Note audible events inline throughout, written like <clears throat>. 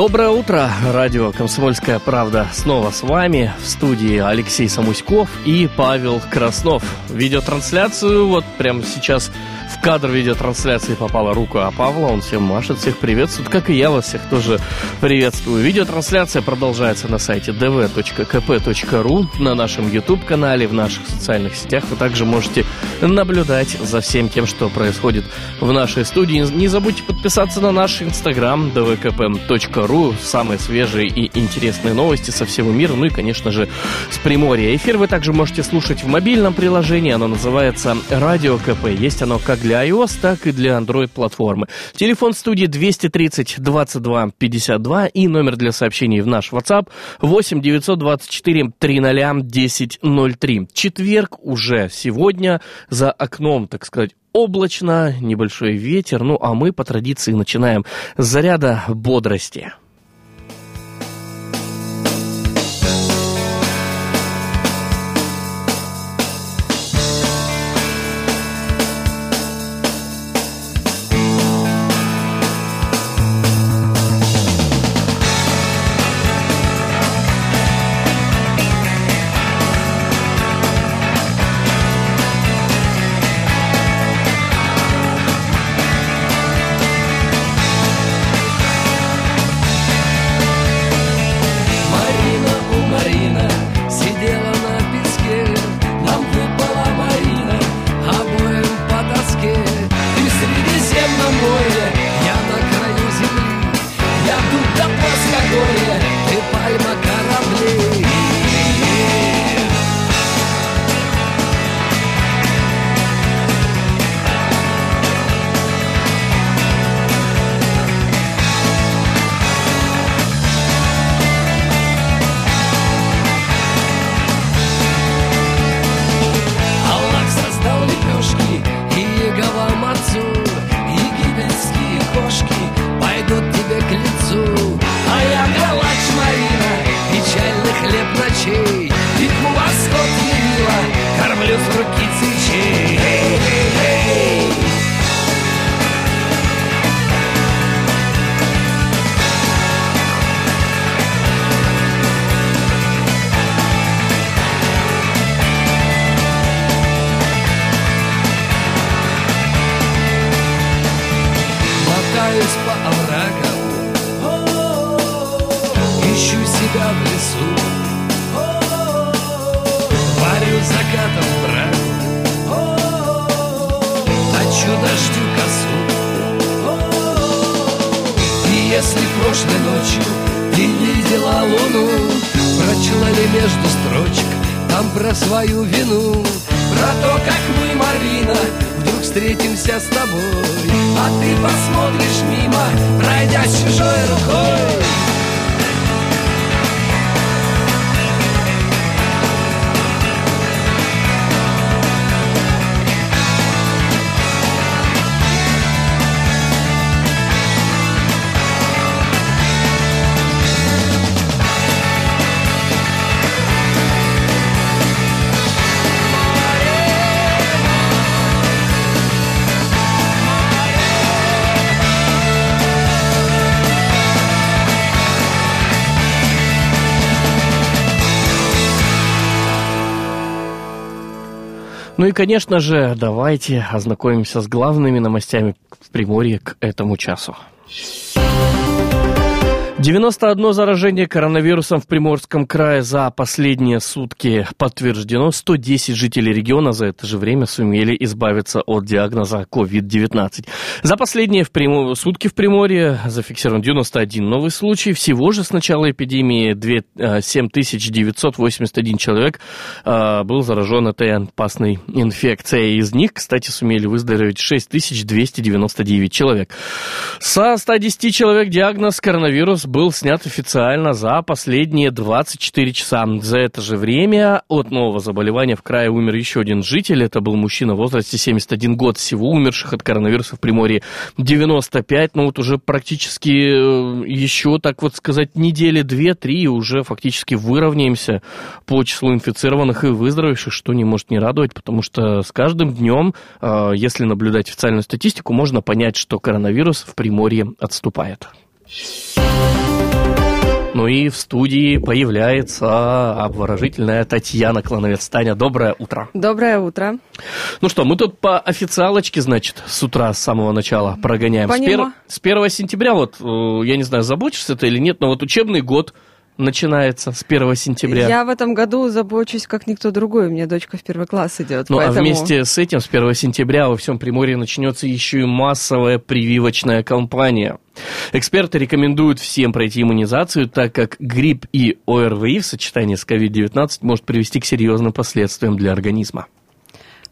Доброе утро, радио «Комсомольская правда» снова с вами. В студии Алексей Самуськов и Павел Краснов. Видеотрансляцию вот прямо сейчас кадр видеотрансляции попала рука Павла, он всем машет, всех приветствует, как и я вас всех тоже приветствую. Видеотрансляция продолжается на сайте dv.kp.ru, на нашем YouTube-канале, в наших социальных сетях. Вы также можете наблюдать за всем тем, что происходит в нашей студии. Не забудьте подписаться на наш Instagram dvkp.ru, самые свежие и интересные новости со всего мира, ну и, конечно же, с Приморья. Эфир вы также можете слушать в мобильном приложении, оно называется Радио КП. Есть оно как для iOS, так и для Android-платформы. Телефон студии 230 22 52 и номер для сообщений в наш WhatsApp 8 924 300 1003. Четверг уже сегодня за окном, так сказать, облачно, небольшой ветер, ну а мы по традиции начинаем с заряда бодрости. Ну и, конечно же, давайте ознакомимся с главными новостями в Приморье к этому часу. 91 заражение коронавирусом в Приморском крае за последние сутки подтверждено. 110 жителей региона за это же время сумели избавиться от диагноза COVID-19. За последние в Примо... сутки в Приморье зафиксирован 91 новый случай. Всего же с начала эпидемии 2... 7981 человек э, был заражен этой опасной инфекцией. Из них, кстати, сумели выздороветь 6299 человек. Со 110 человек диагноз коронавирус был снят официально за последние 24 часа. За это же время от нового заболевания в крае умер еще один житель. Это был мужчина в возрасте 71 год. Всего умерших от коронавируса в Приморье 95. Ну вот уже практически э, еще, так вот сказать, недели две-три уже фактически выровняемся по числу инфицированных и выздоровевших, что не может не радовать, потому что с каждым днем, э, если наблюдать официальную статистику, можно понять, что коронавирус в Приморье отступает. Ну и в студии появляется обворожительная Татьяна Клановец. Таня, доброе утро. Доброе утро. Ну что, мы тут по официалочке, значит, с утра, с самого начала прогоняем. С, пер... с 1 сентября, вот, э, я не знаю, заботишься ты или нет, но вот учебный год начинается с 1 сентября. Я в этом году забочусь, как никто другой. У меня дочка в первый класс идет. Ну, поэтому... а вместе с этим, с 1 сентября во всем Приморье начнется еще и массовая прививочная кампания. Эксперты рекомендуют всем пройти иммунизацию, так как грипп и ОРВИ в сочетании с COVID-19 может привести к серьезным последствиям для организма.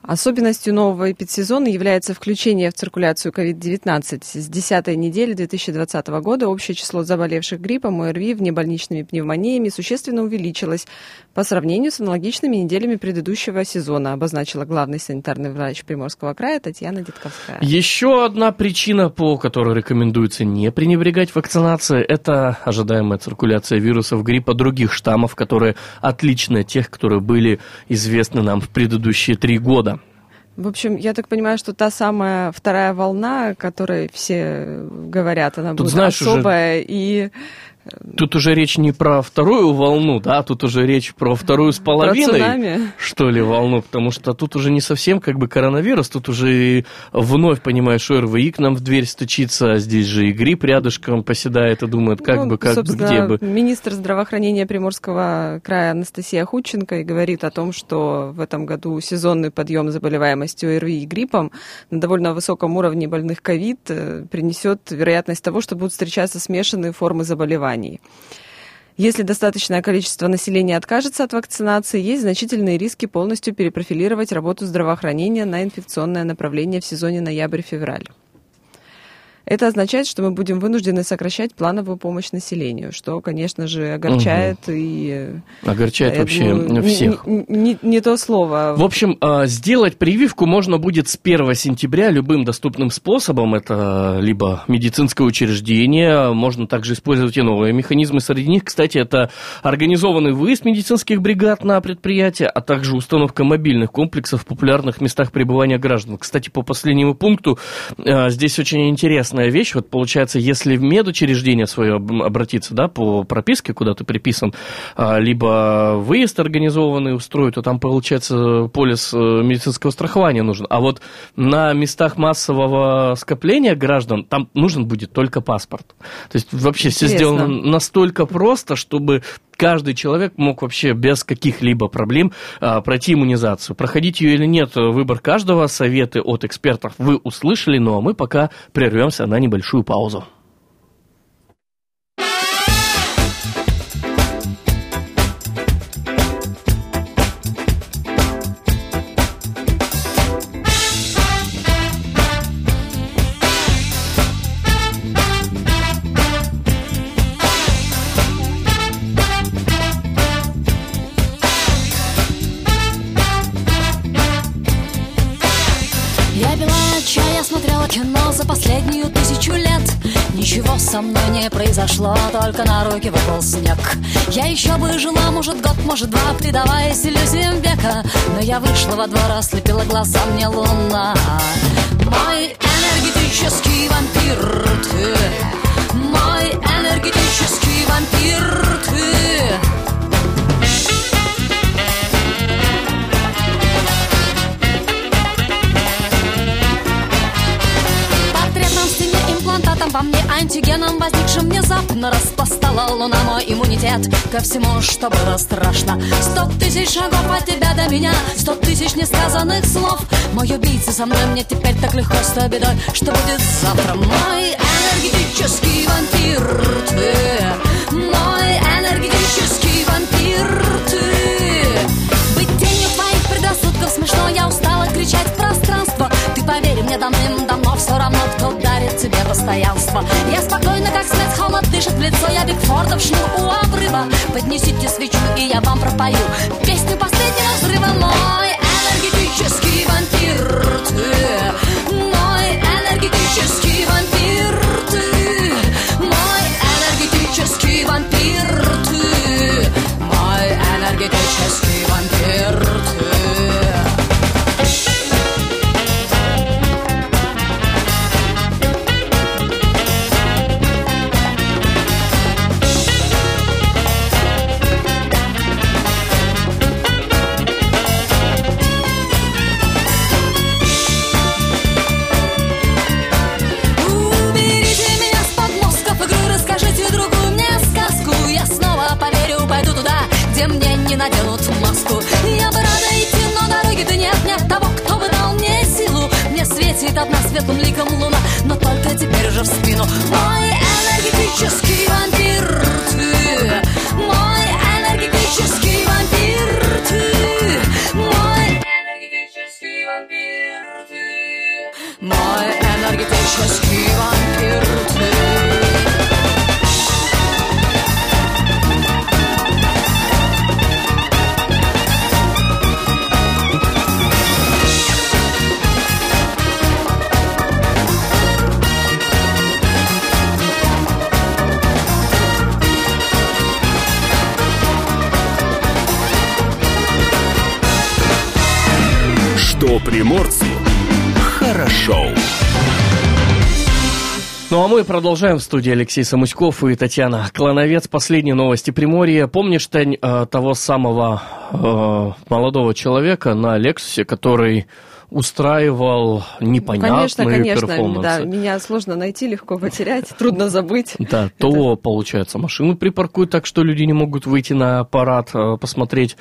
Особенностью нового эпидсезона является включение в циркуляцию COVID-19. С 10 недели 2020 года общее число заболевших гриппом, ОРВИ, внебольничными пневмониями существенно увеличилось по сравнению с аналогичными неделями предыдущего сезона, обозначила главный санитарный врач Приморского края Татьяна Дедковская. Еще одна причина, по которой рекомендуется не пренебрегать вакцинацией, это ожидаемая циркуляция вирусов гриппа других штаммов, которые отличны от тех, которые были известны нам в предыдущие три года. В общем, я так понимаю, что та самая вторая волна, о которой все говорят, она Тут, будет знаешь, особая уже... и Тут уже речь не про вторую волну, да, тут уже речь про вторую с половиной, что ли, волну, потому что тут уже не совсем как бы коронавирус, тут уже вновь, понимаешь, ОРВИ к нам в дверь стучится, а здесь же и грипп рядышком поседает и думает, как ну, бы, как бы, где бы. Министр здравоохранения Приморского края Анастасия Худченко и говорит о том, что в этом году сезонный подъем заболеваемости ОРВИ и гриппом на довольно высоком уровне больных ковид э, принесет вероятность того, что будут встречаться смешанные формы заболеваний заболеваний. Если достаточное количество населения откажется от вакцинации, есть значительные риски полностью перепрофилировать работу здравоохранения на инфекционное направление в сезоне ноябрь-февраль. Это означает, что мы будем вынуждены сокращать плановую помощь населению, что, конечно же, огорчает угу. и... Огорчает вообще думаю, всех. Не, не, не то слово. В общем, а, сделать прививку можно будет с 1 сентября любым доступным способом. Это либо медицинское учреждение, можно также использовать и новые механизмы. Среди них, кстати, это организованный выезд медицинских бригад на предприятия, а также установка мобильных комплексов в популярных местах пребывания граждан. Кстати, по последнему пункту а, здесь очень интересно интересная вещь. Вот получается, если в медучреждение свое обратиться, да, по прописке, куда ты приписан, а, либо выезд организованный устроить, то там, получается, полис э, медицинского страхования нужен. А вот на местах массового скопления граждан там нужен будет только паспорт. То есть вообще Интересно. все сделано настолько просто, чтобы каждый человек мог вообще без каких-либо проблем а, пройти иммунизацию. Проходить ее или нет, выбор каждого, советы от экспертов вы услышали, ну а мы пока прервемся на небольшую паузу. Только на руки выпал снег. Я еще бы жила, может, год, может, два, предаваясь иллюзиям века. Но я вышла во двор, ослепила глаза мне луна. Мой энергетический вампир ты, мой энергетический вампир ты. имплантатом во мне антигеном возникшим внезапно распластала луна мой иммунитет ко всему, что было страшно. Сто тысяч шагов от тебя до меня, сто тысяч несказанных слов. Мой убийца со мной, мне теперь так легко с той бедой, что будет завтра. Мой энергетический вампир ты, мой энергетический вампир ты. Быть тенью твоих предрассудков смешно, я устала кричать в пространство. Ты поверь мне давным-давно все равно, кто дарит тебе постоянство. Я спокойно, как свет холодный дышит в лицо. Я Бигфордов шнур у обрыва. Поднесите свечу, и я вам пропою Песню последнего взрыва. Мой энергетический вампир Ты. Мой энергетический вампир Ты. Мой энергетический вампир Ты. Мой энергетический вампир светлым ликом луна, но только теперь уже в спину. Мой энергетический вампир приморцу хорошо. Ну а мы продолжаем в студии Алексей Самуськов и Татьяна Клановец. Последние новости Приморья. Помнишь, Тань, э, того самого э, молодого человека на Лексусе, который устраивал непонятные Конечно, конечно, перформансы? да, меня сложно найти, легко потерять, трудно забыть. <laughs> Да, то, получается, машину припаркуют так, что люди не могут выйти на парад э, посмотреть,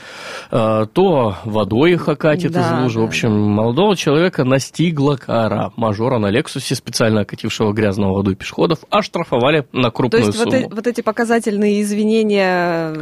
э, то водой их окатит из лужи. В общем, молодого человека настигла кара. Мажора на Лексусе, специально окатившего грязного водой пешеходов, оштрафовали на То крупную есть вот, сумму. э- вот эти показательные извинения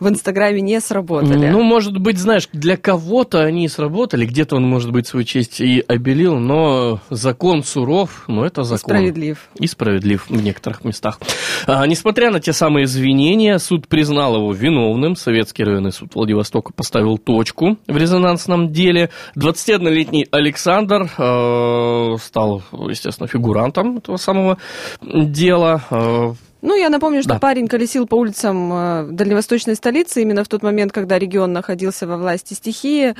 в Инстаграме не сработали. Ну, может быть, знаешь, для кого-то они сработали, где-то он, может быть, свою честь и обелил, но закон суров, но это закон. Справедлив. И справедлив в некоторых местах. А, несмотря на те самые извинения, суд признал его виновным. Советский районный суд Владивостока поставил точку в резонансном деле. 21-летний Александр э, стал, естественно, фигурантом этого самого дела. Э, Ну, я напомню, что Да. парень колесил по улицам э, дальневосточной столицы именно в тот момент, когда регион находился во власти стихии.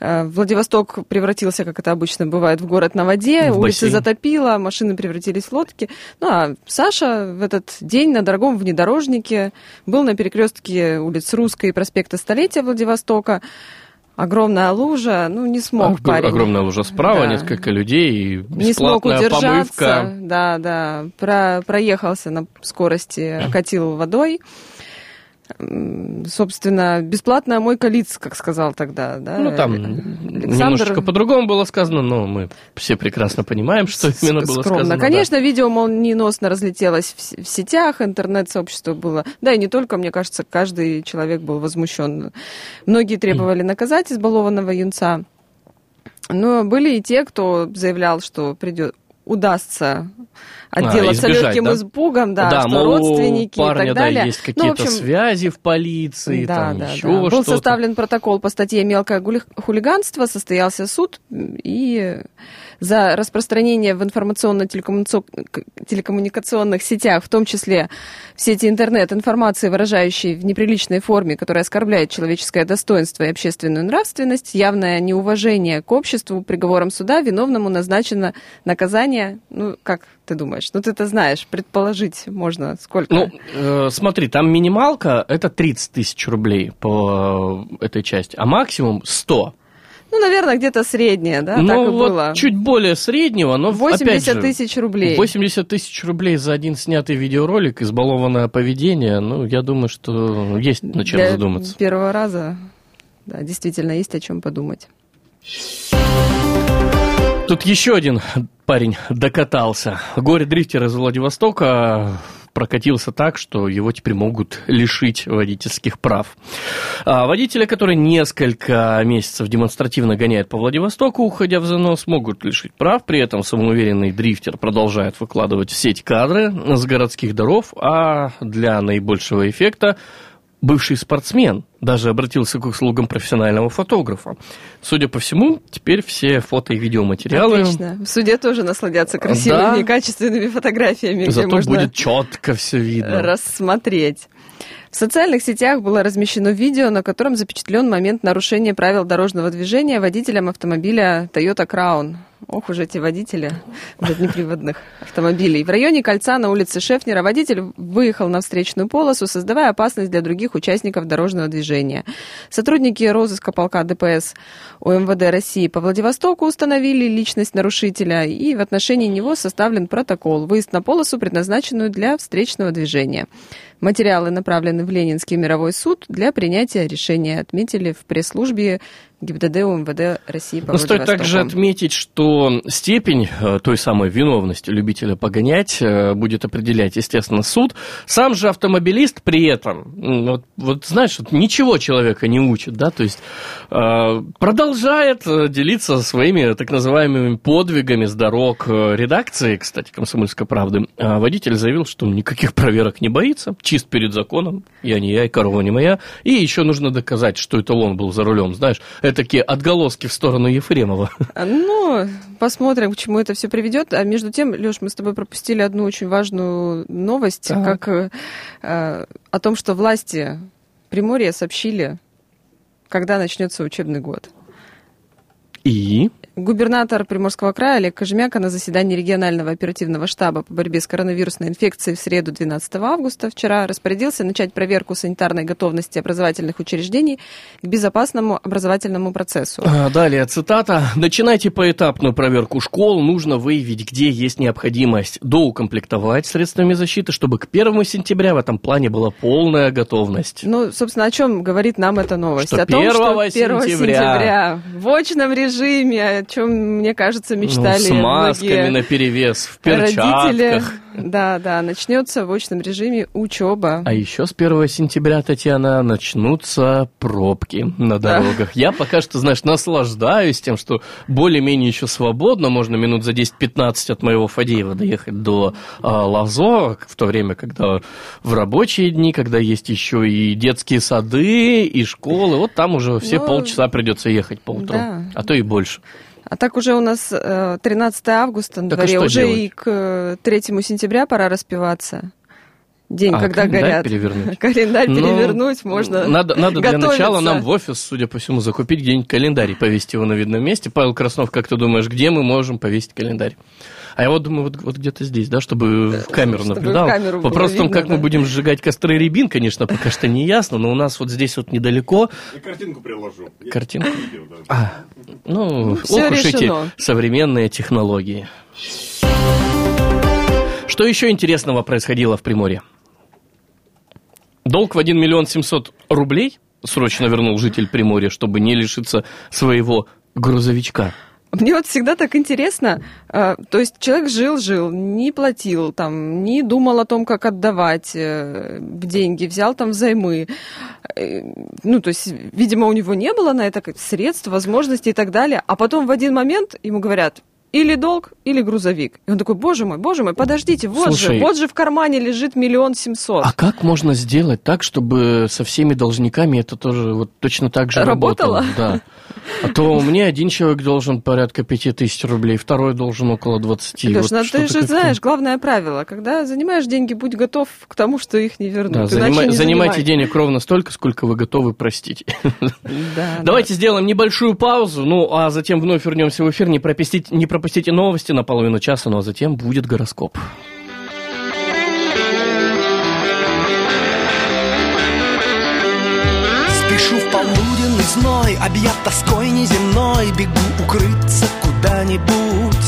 Э, Владивосток превратился, как это обычно бывает, в город на воде, В улицы бассейн. затопило, машины превратились в лодки. Ну, а Саша в этот день на дорогом внедорожнике был на перекрестке улиц Русской и проспекта Столетия Владивостока. Огромная лужа, ну, не смог ог- парень. огромная лужа справа, Да. несколько людей, и не смог удержаться, помывка. да, да, про, проехался на скорости, <clears throat> окатил водой. Собственно, бесплатная мойка лиц, как сказал тогда, да. Ну, там Александр немножечко по-другому было сказано, но мы все прекрасно понимаем, что именно было скромно. сказано. да. Конечно, видео молниеносно разлетелось в сетях, интернет-сообщество было. Да, и не только, мне кажется, каждый человек был возмущен. Многие требовали наказать избалованного юнца. Но были и те, кто заявлял, что придет удастся отделаться А, избежать, легким да? испугом, да, что мол, родственники парня, и так да, далее. есть Ну, какие-то общем, связи в полиции, да, там да, еще да. Был составлен протокол по статье «Мелкое хулиганство», состоялся суд, и за распространение в информационно-телекоммуникационных сетях, в том числе в сети интернет, информации, выражающей в неприличной форме, которая оскорбляет человеческое достоинство и общественную нравственность, явное неуважение к обществу, приговором суда виновному назначено наказание, ну, как ты думаешь? Ну, ты-то знаешь, предположить можно сколько. Ну, э, смотри, там минималка это 30 тысяч рублей по э, этой части, а максимум 100. Ну, наверное, где-то среднее, да, ну, так и вот было. чуть более среднего, но опять 80 же, тысяч рублей. 80 тысяч рублей за один снятый видеоролик, избалованное поведение, ну, я думаю, что есть над чем Для задуматься. первого раза, да, действительно, есть о чем подумать. Тут еще один парень докатался. Горе-дрифтер из Владивостока прокатился так, что его теперь могут лишить водительских прав. А водителя, который несколько месяцев демонстративно гоняет по Владивостоку, уходя в занос, могут лишить прав. При этом самоуверенный дрифтер продолжает выкладывать в сеть кадры с городских дорог, а для наибольшего эффекта бывший спортсмен даже обратился к услугам профессионального фотографа. Судя по всему, теперь все фото и видеоматериалы... Отлично. В суде тоже насладятся красивыми, Да. качественными фотографиями, Зато будет четко все видно. рассмотреть. В социальных сетях было размещено видео, на котором запечатлен момент нарушения правил дорожного движения водителем автомобиля Toyota Crown. Ох уж эти водители заднеприводных автомобилей. В районе кольца на улице Шефнера водитель выехал на встречную полосу, создавая опасность для других участников дорожного движения. Сотрудники розыска полка ДПС УМВД России по Владивостоку установили личность нарушителя, и в отношении него составлен протокол. Выезд на полосу, предназначенную для встречного движения. Материалы направлены в Ленинский мировой суд для принятия решения, отметили в пресс-службе ГИБДД УМВД России по Но стоит также отметить, что степень э, той самой виновности любителя погонять э, будет определять, естественно, суд. Сам же автомобилист при этом, вот, вот знаешь, вот ничего человека не учит, да, то есть э, продолжает делиться своими так называемыми подвигами с дорог редакции, кстати, «Комсомольской правды». А водитель заявил, что никаких проверок не боится, чист перед законом, я не я, и корова не моя. И еще нужно доказать, что это он был за рулем, знаешь, это такие отголоски в сторону Ефремова. А, Ну, посмотрим, к чему это все приведет. А между тем, Леш, мы с тобой пропустили одну очень важную новость, Так. как э, э, о том, что власти Приморья сообщили, когда начнется учебный год. И Губернатор Приморского края Олег Кожемяка на заседании регионального оперативного штаба по борьбе с коронавирусной инфекцией в среду 12 августа вчера распорядился начать проверку санитарной готовности образовательных учреждений к безопасному образовательному процессу. а, далее цитата. «Начинайте поэтапную проверку школ. Нужно выявить, где есть необходимость доукомплектовать средствами защиты, чтобы к 1 сентября в этом плане была полная готовность». Ну, собственно, о чем говорит нам эта новость? Что о том, 1 что 1 сентября. сентября в очном режиме, чем, мне кажется, мечтали Ну, с масками многие наперевес, в родители. перчатках. Да, да, начнется в очном режиме учеба. А еще с 1 сентября, Татьяна, начнутся пробки на Да. дорогах. Я пока что, знаешь, наслаждаюсь тем, что более-менее еще свободно, можно минут за 10-15 от моего Фадеева доехать до а, Лазо, в то время, когда в рабочие дни, когда есть еще и детские сады, и школы, вот там уже все Ну, полчаса придется ехать по утру, да. а то и больше. А так уже у нас э, 13 августа на Так а дворе, что уже делать? и к э, 3 сентября пора распиваться. День, А, когда календарь горят. перевернуть? <laughs> Календарь Ну, перевернуть можно. Надо, надо для начала нам в офис, судя по всему, закупить где-нибудь календарь и повесить его на видном месте. Павел Краснов, как ты думаешь, где мы можем повесить календарь? А я вот думаю, вот, вот где-то здесь, да, чтобы в камеру чтобы в наблюдал. камеру было Вопрос в том, как мы да. будем сжигать костры рябин, конечно, пока что не ясно, но у нас вот здесь вот недалеко Я картинку приложу. Картинку. А, ну, всё ох уж эти современные технологии. Что еще интересного происходило в Приморье? Долг в 1 миллион 700 рублей срочно вернул житель Приморья, чтобы не лишиться своего грузовичка. Мне вот всегда так интересно, э, то есть человек жил-жил, не платил там, не думал о том, как отдавать э, деньги, взял там взаймы. Э, Ну, то есть, видимо, у него не было на это средств, возможностей и так далее. А потом в один момент ему говорят, или долг, или грузовик. И он такой, боже мой, боже мой, подождите, вот Слушай, же, вот же в кармане лежит миллион семьсот. А как можно сделать так, чтобы со всеми должниками это тоже вот точно так же Работало? работало? Да. А то мне один человек должен порядка пяти тысяч рублей, второй должен около 20. Леш, Вот ну ты что-то же знаешь, главное правило, когда занимаешь деньги, будь готов к тому, что их не вернут. Да, занима- не занимайте занимай. денег ровно столько, сколько вы готовы простить. Да, Давайте сделаем небольшую паузу, ну а затем вновь вернемся в эфир. Не пропустите, не пропустите новости на половину часа, ну а затем будет гороскоп. Спешу в полуденный зной, объят тоской неземной Бегу укрыться куда-нибудь.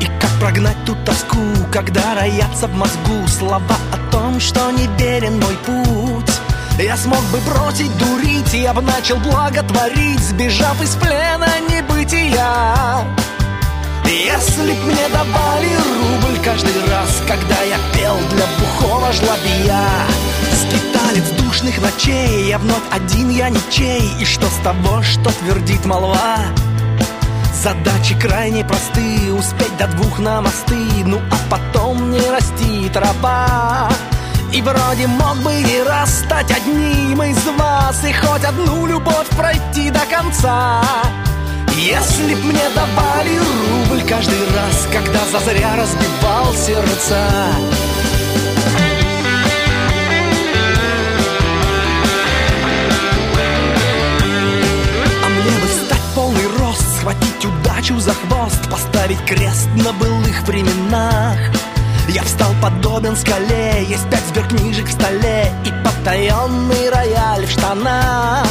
И как прогнать ту тоску, когда роятся в мозгу Слова о том, что не верен мой путь? Я смог бы бросить дурить, я бы начал благотворить Сбежав из плена небытия Если б мне давали рубль каждый раз, когда я пел для бухого жлобия Скиталец душных ночей, я вновь один, я ничей. И что с того, что твердит молва? Задачи крайне просты, успеть до двух на мосты Ну а потом не расти трава и вроде мог бы и раз стать одним из вас И хоть одну любовь пройти до конца Если б мне давали рубль каждый раз Когда зазря разбивал сердца. А мне бы стать полный рост Схватить удачу за хвост Поставить крест на былых временах. Я встал подобен скале, есть пять сберкнижек в столе И потаенный рояль в штанах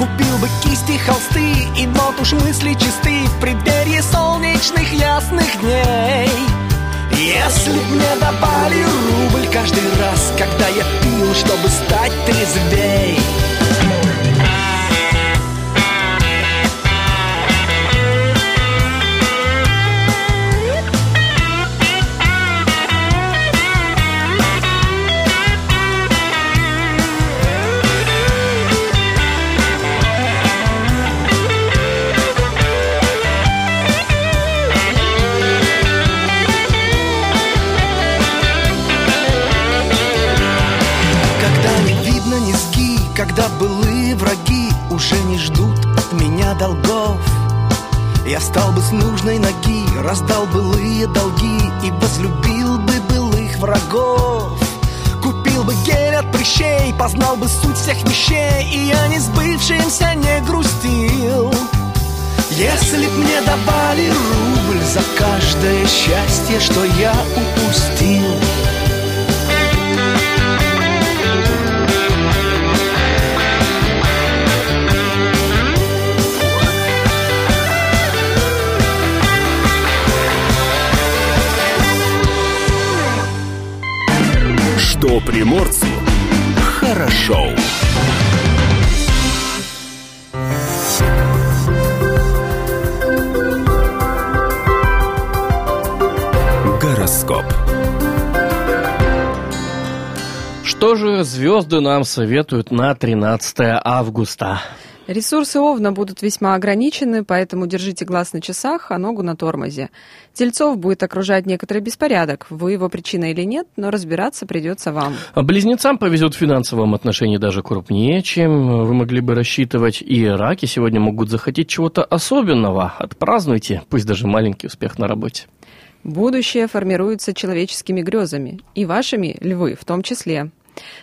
Купил бы кисти, холсты, и вот уж мысли чисты В преддверии солнечных ясных дней. Если б мне давали рубль каждый раз Когда я пил, чтобы стать трезвей Уже не ждут от меня долгов. Я стал бы с нужной ноги, раздал былые долги И возлюбил бы былых врагов. Купил бы гель от прыщей, познал бы суть всех вещей И я не сбывшимся не грустил. Если б мне давали рубль за каждое счастье, что я упустил Что приморцу хорошо. Гороскоп. Что же звезды нам советуют на 13 августа? Ресурсы Овна будут весьма ограничены, поэтому держите глаз на часах, а ногу на тормозе. Тельцов будет окружать некоторый беспорядок. Вы его причина или нет, но разбираться придется вам. А Близнецам повезет в финансовом отношении даже крупнее, чем вы могли бы рассчитывать. И раки сегодня могут захотеть чего-то особенного. Отпразднуйте, пусть даже маленький успех на работе. Будущее формируется человеческими грезами, и вашими, львы, в том числе.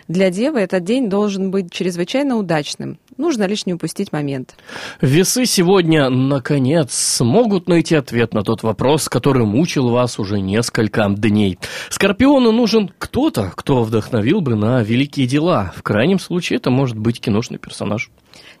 Для Девы этот день должен быть чрезвычайно удачным. Нужно лишь не упустить момент. Весы сегодня, наконец, смогут найти ответ на тот вопрос, который мучил вас уже несколько дней. Скорпиону нужен кто-то, кто вдохновил бы на великие дела. В крайнем случае это может быть киношный персонаж.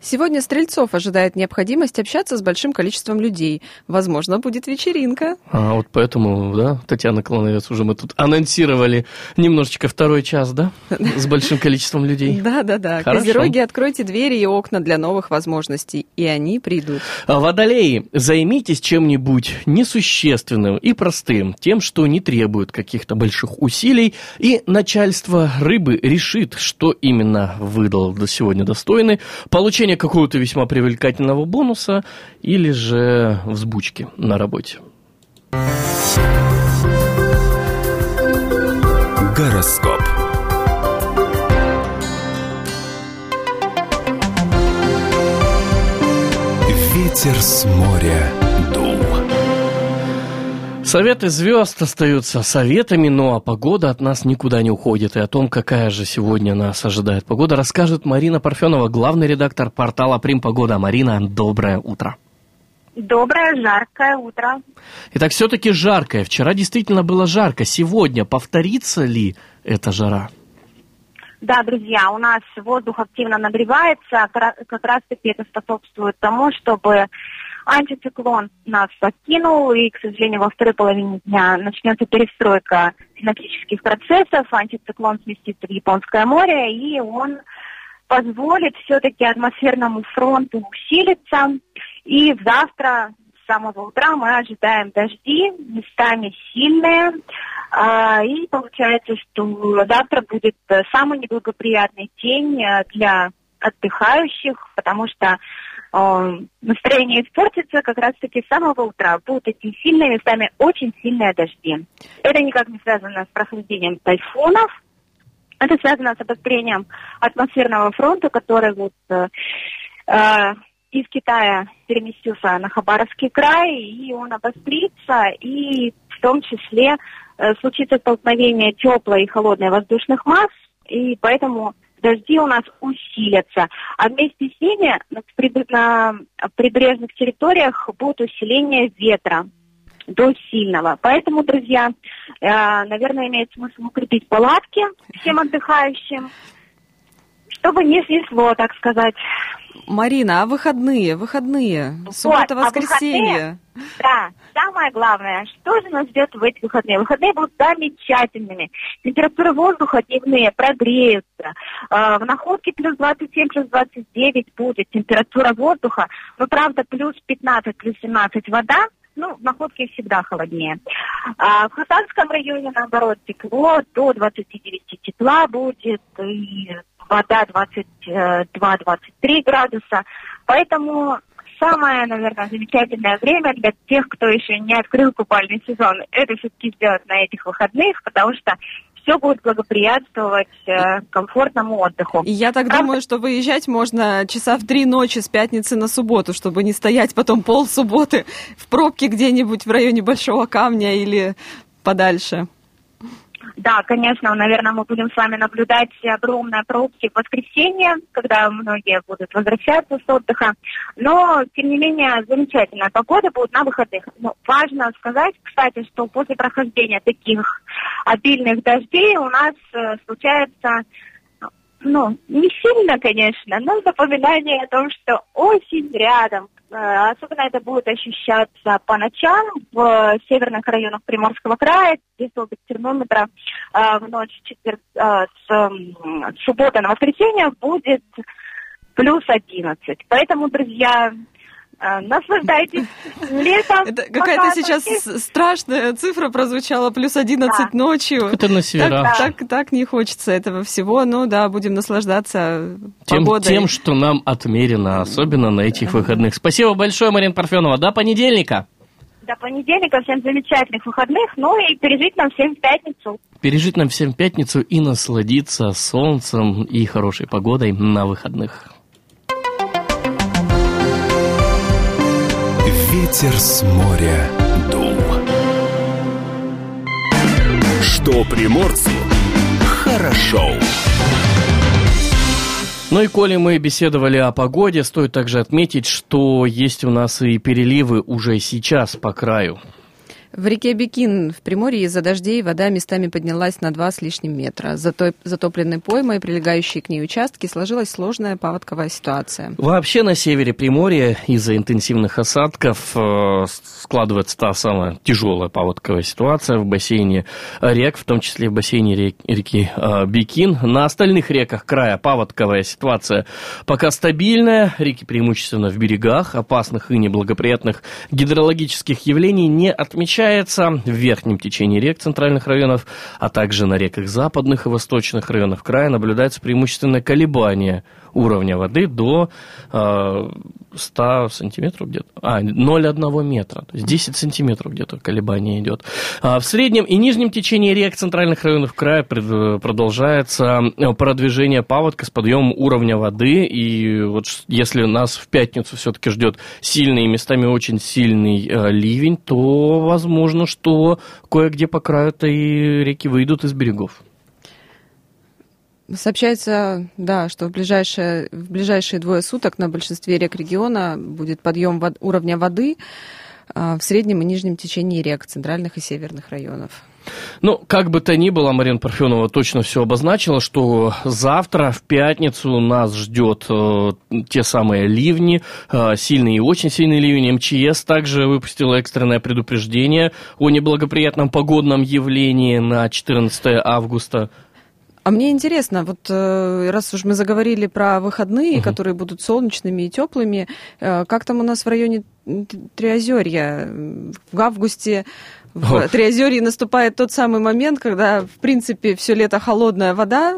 Сегодня Стрельцов ожидает необходимость общаться с большим количеством людей. Возможно, будет вечеринка. А вот поэтому, да, Татьяна Клановец, уже мы тут анонсировали немножечко второй час, да, с большим количеством людей. <laughs> Да-да-да. Хорошо. Козероги, откройте двери и окна для новых возможностей, и они придут. А, Водолеи, займитесь чем-нибудь несущественным и простым, тем, что не требует каких-то больших усилий, и начальство рыбы решит, что именно вы до сегодня достойны, получение какого-то весьма привлекательного бонуса или же взбучки на работе. Гороскоп. Ветер с моря дул. Советы звезд остаются советами, но а погода от нас никуда не уходит. И о том, какая же сегодня нас ожидает погода, расскажет Марина Парфенова, главный редактор портала Прим Погода. Марина, доброе утро. Доброе, жаркое утро. Итак, все-таки жаркое. Вчера действительно было жарко. Сегодня повторится ли эта жара? Да, друзья, у нас воздух активно нагревается, как раз-таки это способствует тому, чтобы антициклон нас покинул, и, к сожалению, во второй половине дня начнется перестройка синаптических процессов, антициклон сместится в Японское море, и он позволит все-таки атмосферному фронту усилиться, и завтра самого утра мы ожидаем дожди, местами сильные. А, И получается, что завтра будет э, самый неблагоприятный день э, для отдыхающих, потому что настроение испортится как раз-таки с самого утра. Будут идти сильные, местами очень сильные дожди. Это никак не связано с прохождением тайфунов. Это связано с обострением атмосферного фронта, который вот э, э, из Китая переместился на Хабаровский край, и он обострится, и в том числе э, случится столкновение теплой и холодной воздушных масс, и поэтому дожди у нас усилятся. А вместе с ними на, приб- на прибрежных территориях будет усиление ветра до сильного. Поэтому, друзья, э, наверное, имеет смысл укрепить палатки всем отдыхающим, чтобы не снесло, так сказать. Марина, а выходные, выходные, суббота, а воскресенье. Да, самое главное, что же нас ждет в эти выходные? Выходные будут замечательными. Температура воздуха дневные прогреются. Э, В находке плюс 27, плюс 29 будет температура воздуха. Но, правда, плюс 15, плюс 17 вода. Ну, в находке всегда холоднее. А в Хасанском районе, наоборот, тепло, до 29 тепла будет, и вода 22-23 градуса. Поэтому самое, наверное, замечательное время для тех, кто еще не открыл купальный сезон, это все-таки сделать на этих выходных, потому что все будет благоприятствовать э, комфортному отдыху. И я так Правда? думаю, что выезжать можно часа в три ночи с пятницы на субботу, чтобы не стоять потом пол субботы в пробке где-нибудь в районе Большого Камня или подальше. Да, конечно, наверное, мы будем с вами наблюдать огромные пробки в воскресенье, когда многие будут возвращаться с отдыха. Но, тем не менее, замечательная погода будет на выходных. Но важно сказать, кстати, что после прохождения таких обильных дождей у нас э, случается, ну, не сильно, конечно, но напоминание о том, что осень рядом. Э, Особенно это будет ощущаться по ночам в северных районах Приморского края, где столбик термометра э, в ночь четвер... э, с, субботы на воскресенье будет плюс 11. Поэтому, друзья, наслаждайтесь летом. Это какая-то сейчас страшная цифра прозвучала, плюс 11 ночью. Это на северах. Так, так, так не хочется этого всего. Ну да, будем наслаждаться Тем, погодой. тем, что нам отмерено, особенно на этих выходных. Спасибо большое, Марина Парфенова. До понедельника. До понедельника всем замечательных выходных, ну и пережить нам всем в пятницу. Пережить нам всем пятницу и насладиться солнцем и хорошей погодой на выходных. Ветер с моря дул. Что приморцу хорошо. Ну и коли мы беседовали о погоде, стоит также отметить, что есть у нас и переливы уже сейчас по краю. В реке Бекин в Приморье из-за дождей вода местами поднялась на два с лишним метра. Зато затопленной поймой, прилегающие к ней участки, сложилась сложная паводковая ситуация. Вообще на севере Приморья из-за интенсивных осадков э, складывается та самая тяжелая паводковая ситуация в бассейне рек, в том числе в бассейне рек- реки э, Бикин. На остальных реках края паводковая ситуация пока стабильная. Реки преимущественно в берегах. Опасных и неблагоприятных гидрологических явлений не отмечается. В верхнем течении рек центральных районов, а также на реках западных и восточных районов края наблюдается преимущественно колебание уровня воды до э, 100 сантиметров где-то. А, 0,1 метра. То есть 10 сантиметров где-то колебание идет. А в среднем и нижнем течении рек центральных районов края продолжается э, продвижение паводка с подъемом уровня воды. И вот если нас в пятницу все-таки ждет сильный и местами очень сильный э, ливень, то возможно, что кое-где по краю-то и реки выйдут из берегов. Сообщается, да, что в ближайшие, в ближайшие двое суток на большинстве рек региона будет подъем вод- уровня воды а, в среднем и нижнем течении рек центральных и северных районов. Ну, как бы то ни было, Марина Парфенова точно все обозначила, что завтра, в пятницу, нас ждет э, те самые ливни, э, сильный и очень сильный ливень. МЧС также выпустила экстренное предупреждение о неблагоприятном погодном явлении на 14 августа. А мне интересно, вот э, раз уж мы заговорили про выходные, Мгм. которые будут солнечными и теплыми, э, как там у нас в районе Триозерья? В августе в. Триозерье наступает тот самый момент, когда, в принципе, все лето холодная вода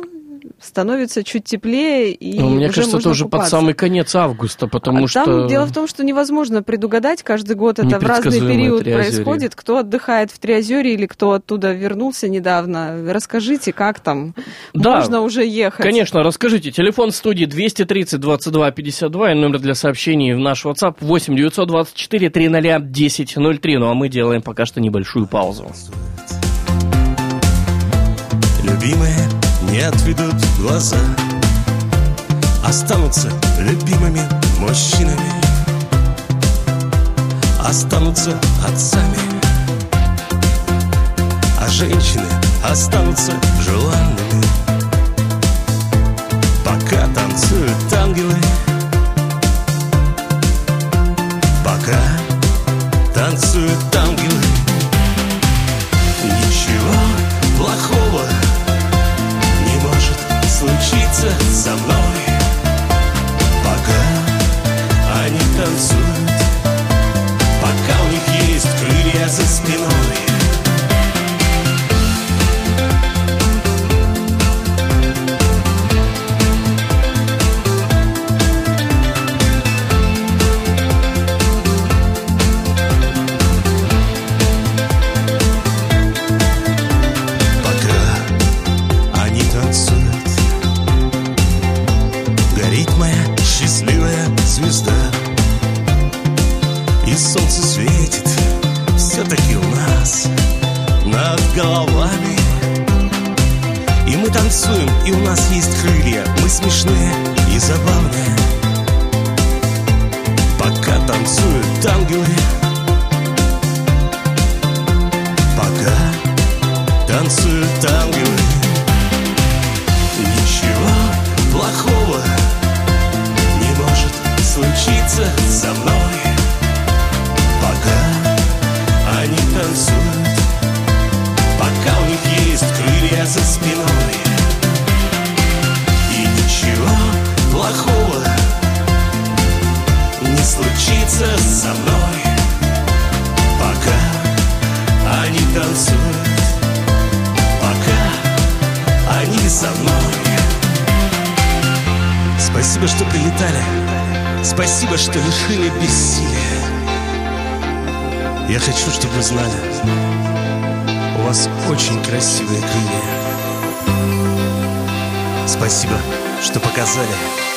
становится чуть теплее, и Ну, мне уже кажется, это можно уже под купаться. самый конец августа, потому А что... Там дело в том, что невозможно предугадать, каждый год это в разный период Триозерье. происходит. Кто отдыхает в Триозере или кто оттуда вернулся недавно, расскажите, как там? Да. Можно уже ехать? Конечно, расскажите. Телефон студии 230 22 52 и номер для сообщений в наш WhatsApp 8 924 300 1003. Ну а мы делаем пока что небольшую паузу. Любимые не отведут глаза. Останутся любимыми мужчинами. Останутся отцами. А женщины останутся желанными. Пока танцуют ангелы за спиной. И ничего плохого не случится со мной. Пока они танцуют Пока они со мной. Спасибо, что прилетали. Спасибо, что лишили бессилия Я хочу, чтобы вы знали У вас очень красивые крылья. Спасибо, что показали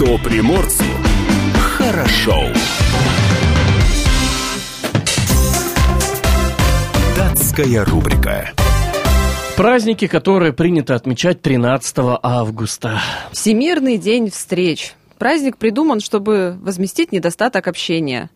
Что приморцу хорошо. Датская рубрика. Праздники, которые принято отмечать 13 августа. Всемирный день встреч. Праздник придуман, чтобы возместить недостаток общения.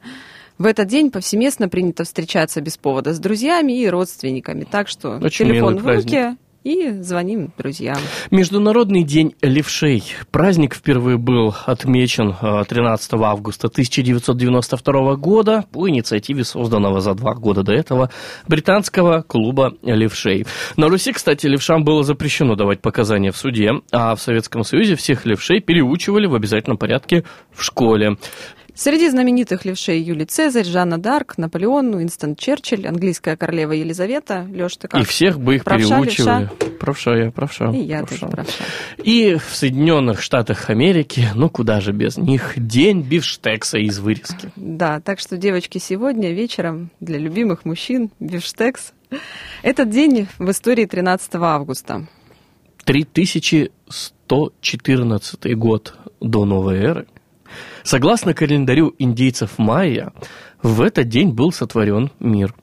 В этот день повсеместно принято встречаться без повода с друзьями и родственниками. Так что Очень телефон в руке и звоним друзьям. Международный день левшей. Праздник впервые был отмечен э, 13 августа 1992 года по инициативе созданного за два года до этого британского клуба левшей. На Руси, кстати, левшам было запрещено давать показания в суде, а в Советском Союзе всех левшей переучивали в обязательном порядке в школе. Среди знаменитых левшей Юлий Цезарь, Жанна Дарк, Наполеон, Уинстон Черчилль, английская королева Елизавета. Леш, ты как? И всех бы их Правша, переучивали. левша? Правша я, правша. И я правша. тоже правша. И в Соединенных Штатах Америки, ну куда же без них, день бифштекса из вырезки. Да, так что, девочки, сегодня вечером для любимых мужчин бифштекс. Этот день в истории 13 августа. 3114 год до новой эры. Согласно календарю индейцев майя, в этот день был сотворен мир.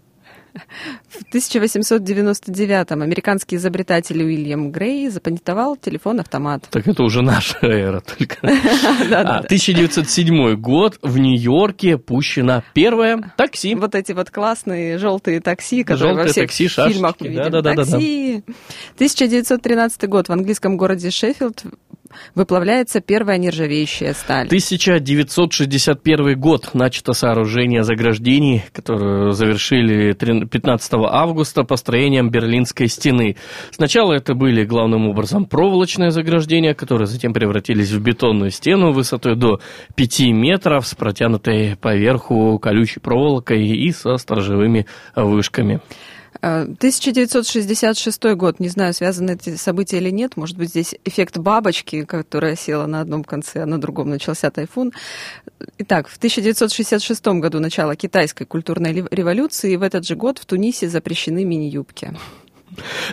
В 1899-м американский изобретатель Уильям Грей запатентовал телефон-автомат. Так это уже наша эра только. <laughs> А, Да-да-да. 1907 год в Нью-Йорке пущено первое такси. Вот эти вот классные желтые такси, которые во всех фильмах мы видим. Такси. 1913 год в английском городе Шеффилд выплавляется первая нержавеющая сталь. 1961 год начато сооружение заграждений, которое завершили 3 15 августа построением Берлинской стены. Сначала это были главным образом проволочные заграждения, которые затем превратились в бетонную стену высотой до 5 метров с протянутой поверху колючей проволокой и со сторожевыми вышками. Э, 1966 год, не знаю, связаны эти события или нет, может быть, здесь эффект бабочки, которая села на одном конце, а на другом начался тайфун. Итак, в 1966 году начало китайской культурной революции, и в этот же год в Тунисе запрещены мини-юбки.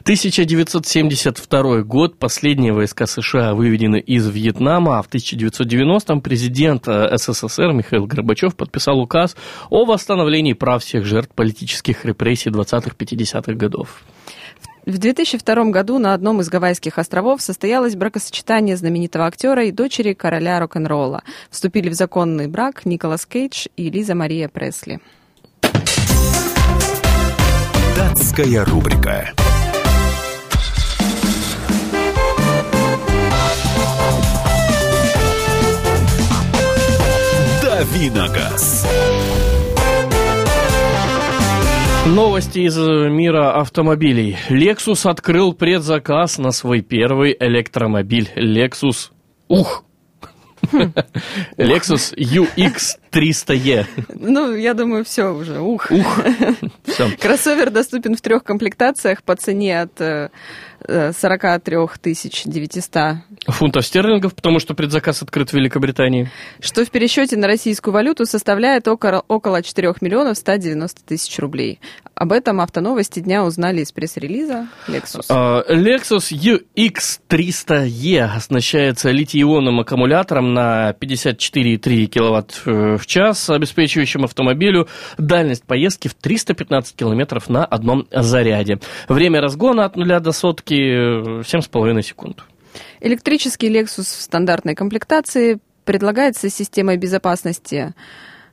1972 год. Последние войска США выведены из Вьетнама, а в 1990-м президент э, СССР Михаил Горбачев подписал указ о восстановлении прав всех жертв политических репрессий 20-50-х годов. В 2002 году на одном из Гавайских островов состоялось бракосочетание знаменитого актера и дочери короля рок-н-ролла. Вступили в законный брак Николас Кейдж и Лиза Мария Пресли. Датская рубрика. Давиногаз. Новости из мира автомобилей. Lexus открыл предзаказ на свой первый электромобиль. Lexus... Ух! <laughs> Lexus UX 300E. Ну, я думаю, все уже. Ух. Ух! Все. <laughs> Кроссовер доступен в трех комплектациях по цене от э, э, 43 900, Фунтов стерлингов, потому что предзаказ открыт в Великобритании. что в пересчете на российскую валюту составляет около, около 4 миллионов 190 тысяч рублей. Об этом автоновости дня узнали из пресс-релиза Lexus. А, Lexus UX 300E оснащается литий-ионным аккумулятором на 54,3 киловатт э, в час, обеспечивающим автомобилю дальность поездки в 315 километров на одном заряде. Время разгона от нуля до сотки э, 7,5 секунд. Электрический Lexus в стандартной комплектации предлагается системой безопасности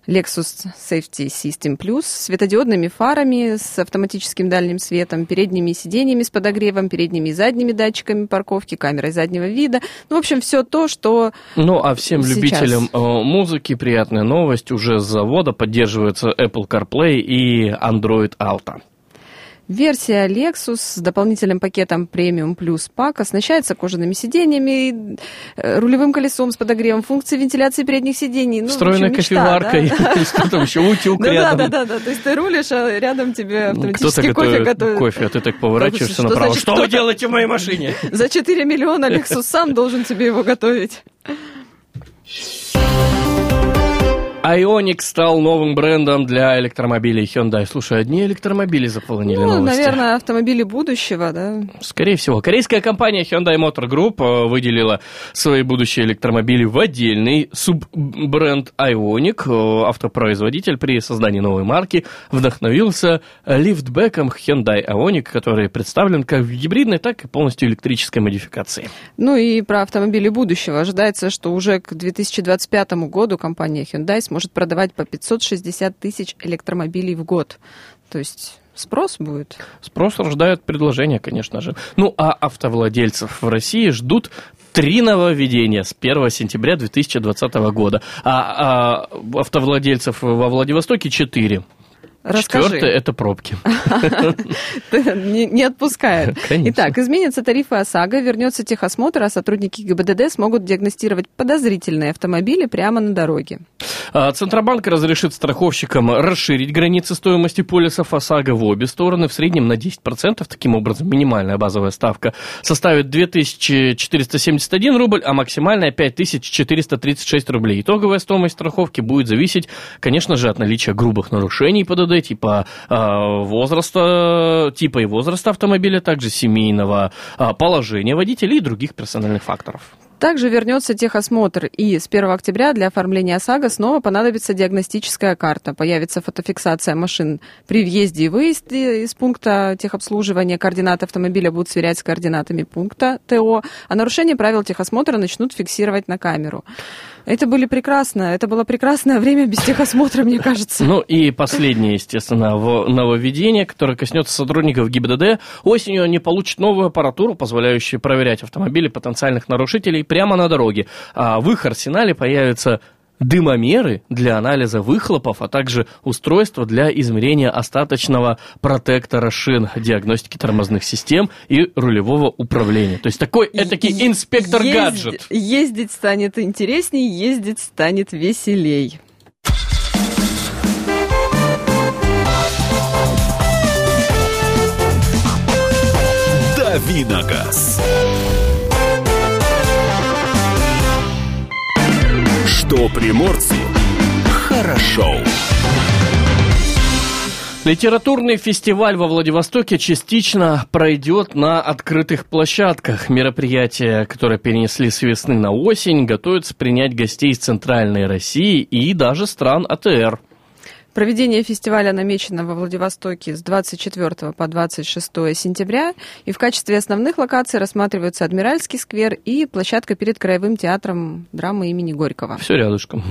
Lexus Safety System Plus, светодиодными фарами с автоматическим дальним светом, передними сиденьями с подогревом, передними и задними датчиками парковки, камерой заднего вида. Ну, в общем, все то, что Ну, а всем Сейчас. любителям э, музыки приятная новость. Уже с завода поддерживается Apple CarPlay и Android Auto. Версия Lexus с дополнительным пакетом Premium Plus Pack оснащается кожаными сиденьями, э, рулевым колесом с подогревом, функцией вентиляции передних сидений. Ну, Встроенной кофеваркой. <laughs> Что там еще? Утюг рядом. да, да, да. То есть ты рулишь, а рядом тебе Ну, автоматически кофе готовит готовят. кофе, а ты так поворачиваешься Что направо. Что вы делаете в моей машине? За 4 миллиона Lexus сам должен тебе его готовить. Ioniq стал новым брендом для электромобилей Hyundai. Слушай, одни электромобили заполонили Ну, новости. наверное, автомобили будущего, да. Скорее всего. Корейская компания Hyundai Motor Group э, выделила свои будущие электромобили в отдельный суббренд Ioniq. Э, Автопроизводитель при создании новой марки вдохновился лифтбеком Hyundai Ioniq, который представлен как в гибридной, так и полностью электрической модификации. Ну и про автомобили будущего. Ожидается, что уже к 2025 году компания Hyundai сможет продавать по 560 тысяч электромобилей в год. То есть спрос будет. Спрос рождает предложение, конечно же. Ну, а автовладельцев в России ждут три нововведения с 1 сентября 2020 года. А, а автовладельцев во Владивостоке четыре. Расскажи. Четвертое – это пробки. <laughs> не, отпускает. Итак, изменятся тарифы ОСАГО, вернется техосмотр, а сотрудники ГИБДД смогут диагностировать подозрительные автомобили прямо на дороге. А, Центробанк разрешит страховщикам расширить границы стоимости полисов ОСАГО в обе стороны, в среднем на 10%. Таким образом, минимальная базовая ставка составит 2471 рубль, а максимальная 5436 рублей. Итоговая стоимость страховки будет зависеть, конечно же, от наличия грубых нарушений ПДД, типа а, возраста, типа и возраста автомобиля, также семейного а, положения водителя и других персональных факторов. Также вернется техосмотр, и с 1 октября для оформления ОСАГО снова понадобится диагностическая карта. Появится фотофиксация машин при въезде и выезде из пункта техобслуживания. Координаты автомобиля будут сверять с координатами пункта ТО, а нарушение правил техосмотра начнут фиксировать на камеру. Это были прекрасно. Это было прекрасное время без техосмотра, мне кажется. Ну и последнее, естественно, нововведение, которое коснется сотрудников ГИБДД. Осенью они получат новую аппаратуру, позволяющую проверять автомобили потенциальных нарушителей прямо на дороге. А в их арсенале появятся дымомеры для анализа выхлопов, а также устройство для измерения остаточного протектора шин, диагностики тормозных систем и рулевого управления. То есть такой этакий инспектор-гаджет. езд- Ездить станет интересней, ездить станет веселей. Давиногаз. Что приморцу хорошо. Литературный фестиваль во Владивостоке частично пройдет на открытых площадках. Мероприятия, которые перенесли с весны на осень, готовятся принять гостей из Центральной России и даже стран АТР. Проведение фестиваля намечено во Владивостоке с 24 по 26 сентября, и в качестве основных локаций рассматриваются Адмиральский сквер и площадка перед Краевым театром драмы имени Горького. Все рядышком.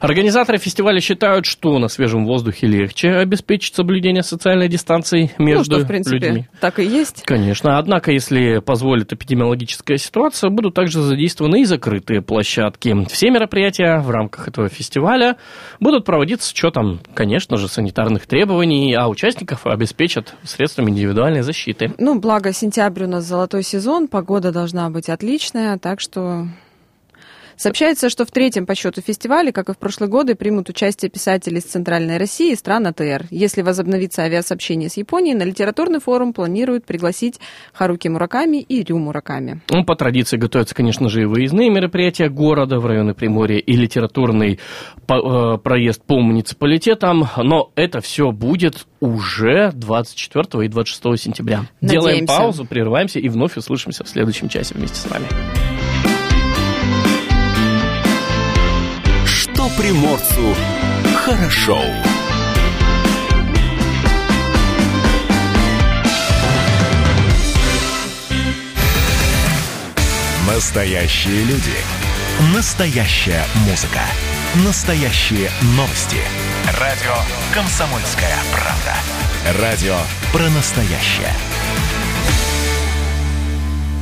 Организаторы фестиваля считают, что на свежем воздухе легче обеспечить соблюдение социальной дистанции между ну, что, в принципе, людьми. так и есть. Конечно, однако, если позволит эпидемиологическая ситуация, будут также задействованы и закрытые площадки. Все мероприятия в рамках этого фестиваля будут проводиться с учетом, конечно же, санитарных требований, а участников обеспечат средствами индивидуальной защиты. Ну, благо, сентябрь у нас золотой сезон, погода должна быть отличная, так что... Сообщается, что в третьем по счету фестивале, как и в прошлые годы, примут участие писатели из Центральной России и стран АТР. Если возобновится авиасообщение с Японией, на литературный форум планируют пригласить Харуки Мураками и Рю Мураками. Ну, по традиции готовятся, конечно же, и выездные мероприятия города в районы Приморья и литературный э, проезд по муниципалитетам, но это все будет уже 24 и 26 сентября. Делаем Надеемся. паузу, прерываемся и вновь услышимся в следующем часе вместе с вами. Что приморцу хорошо. Настоящие люди. Настоящая музыка. Настоящие новости. Радио «Комсомольская правда». Радио про настоящее.